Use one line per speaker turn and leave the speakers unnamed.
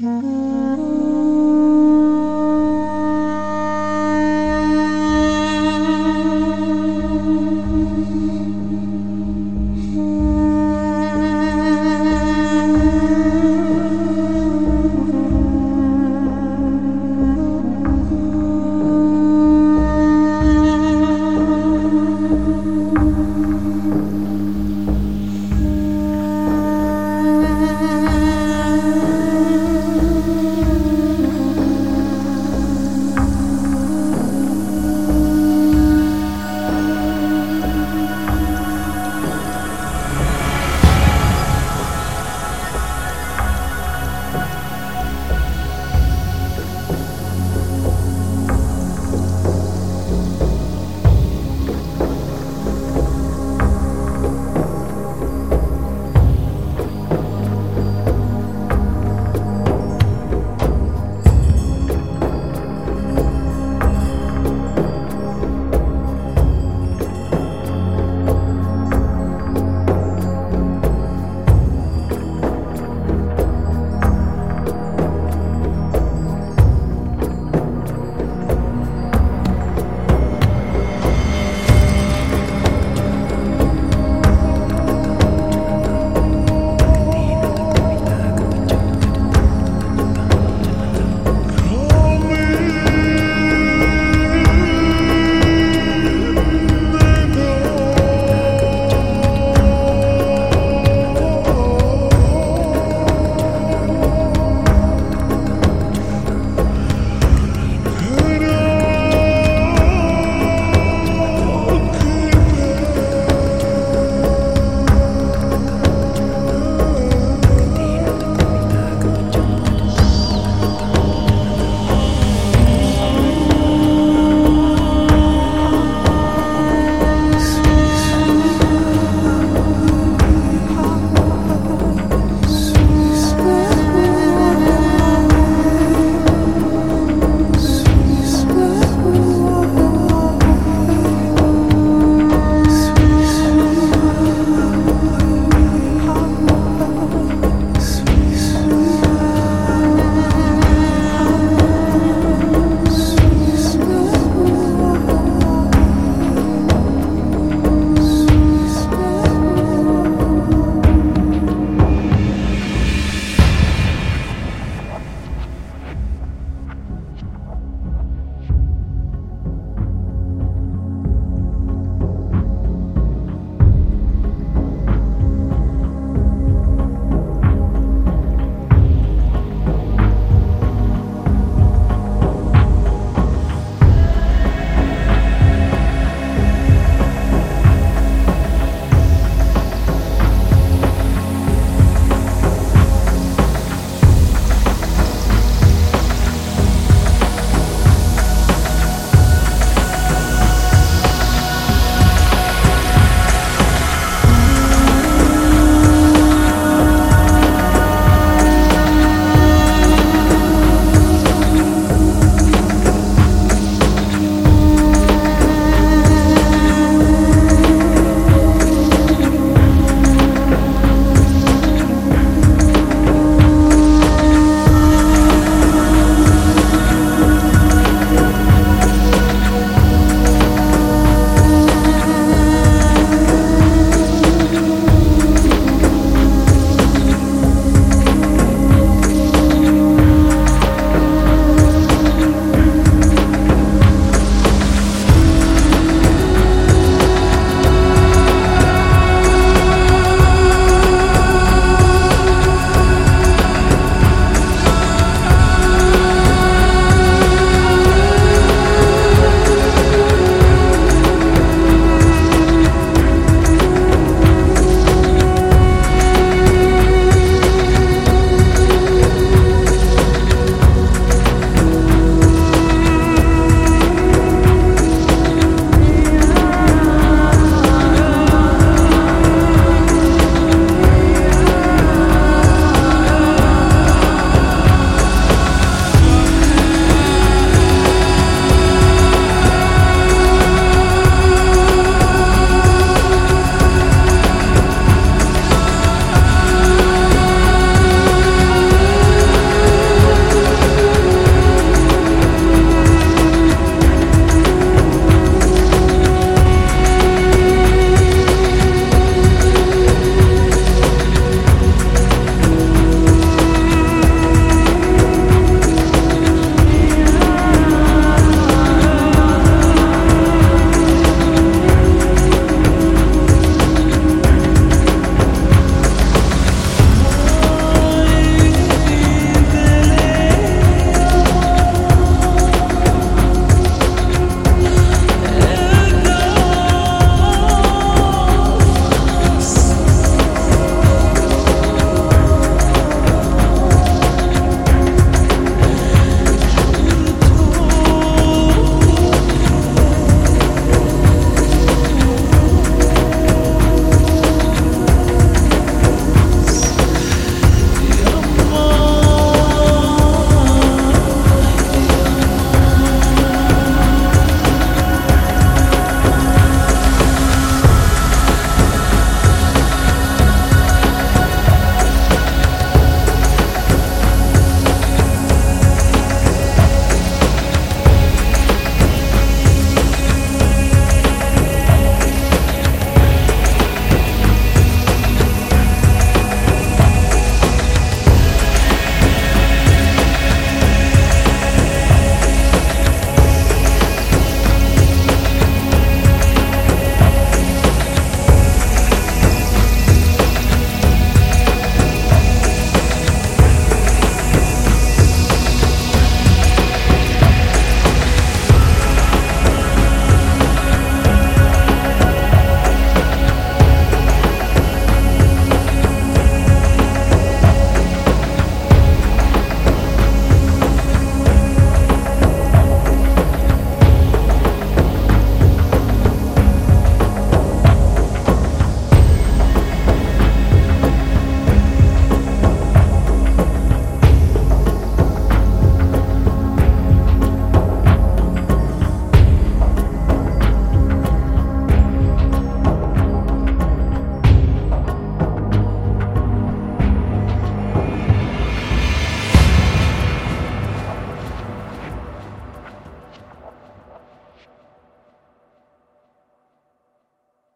Mm-hmm.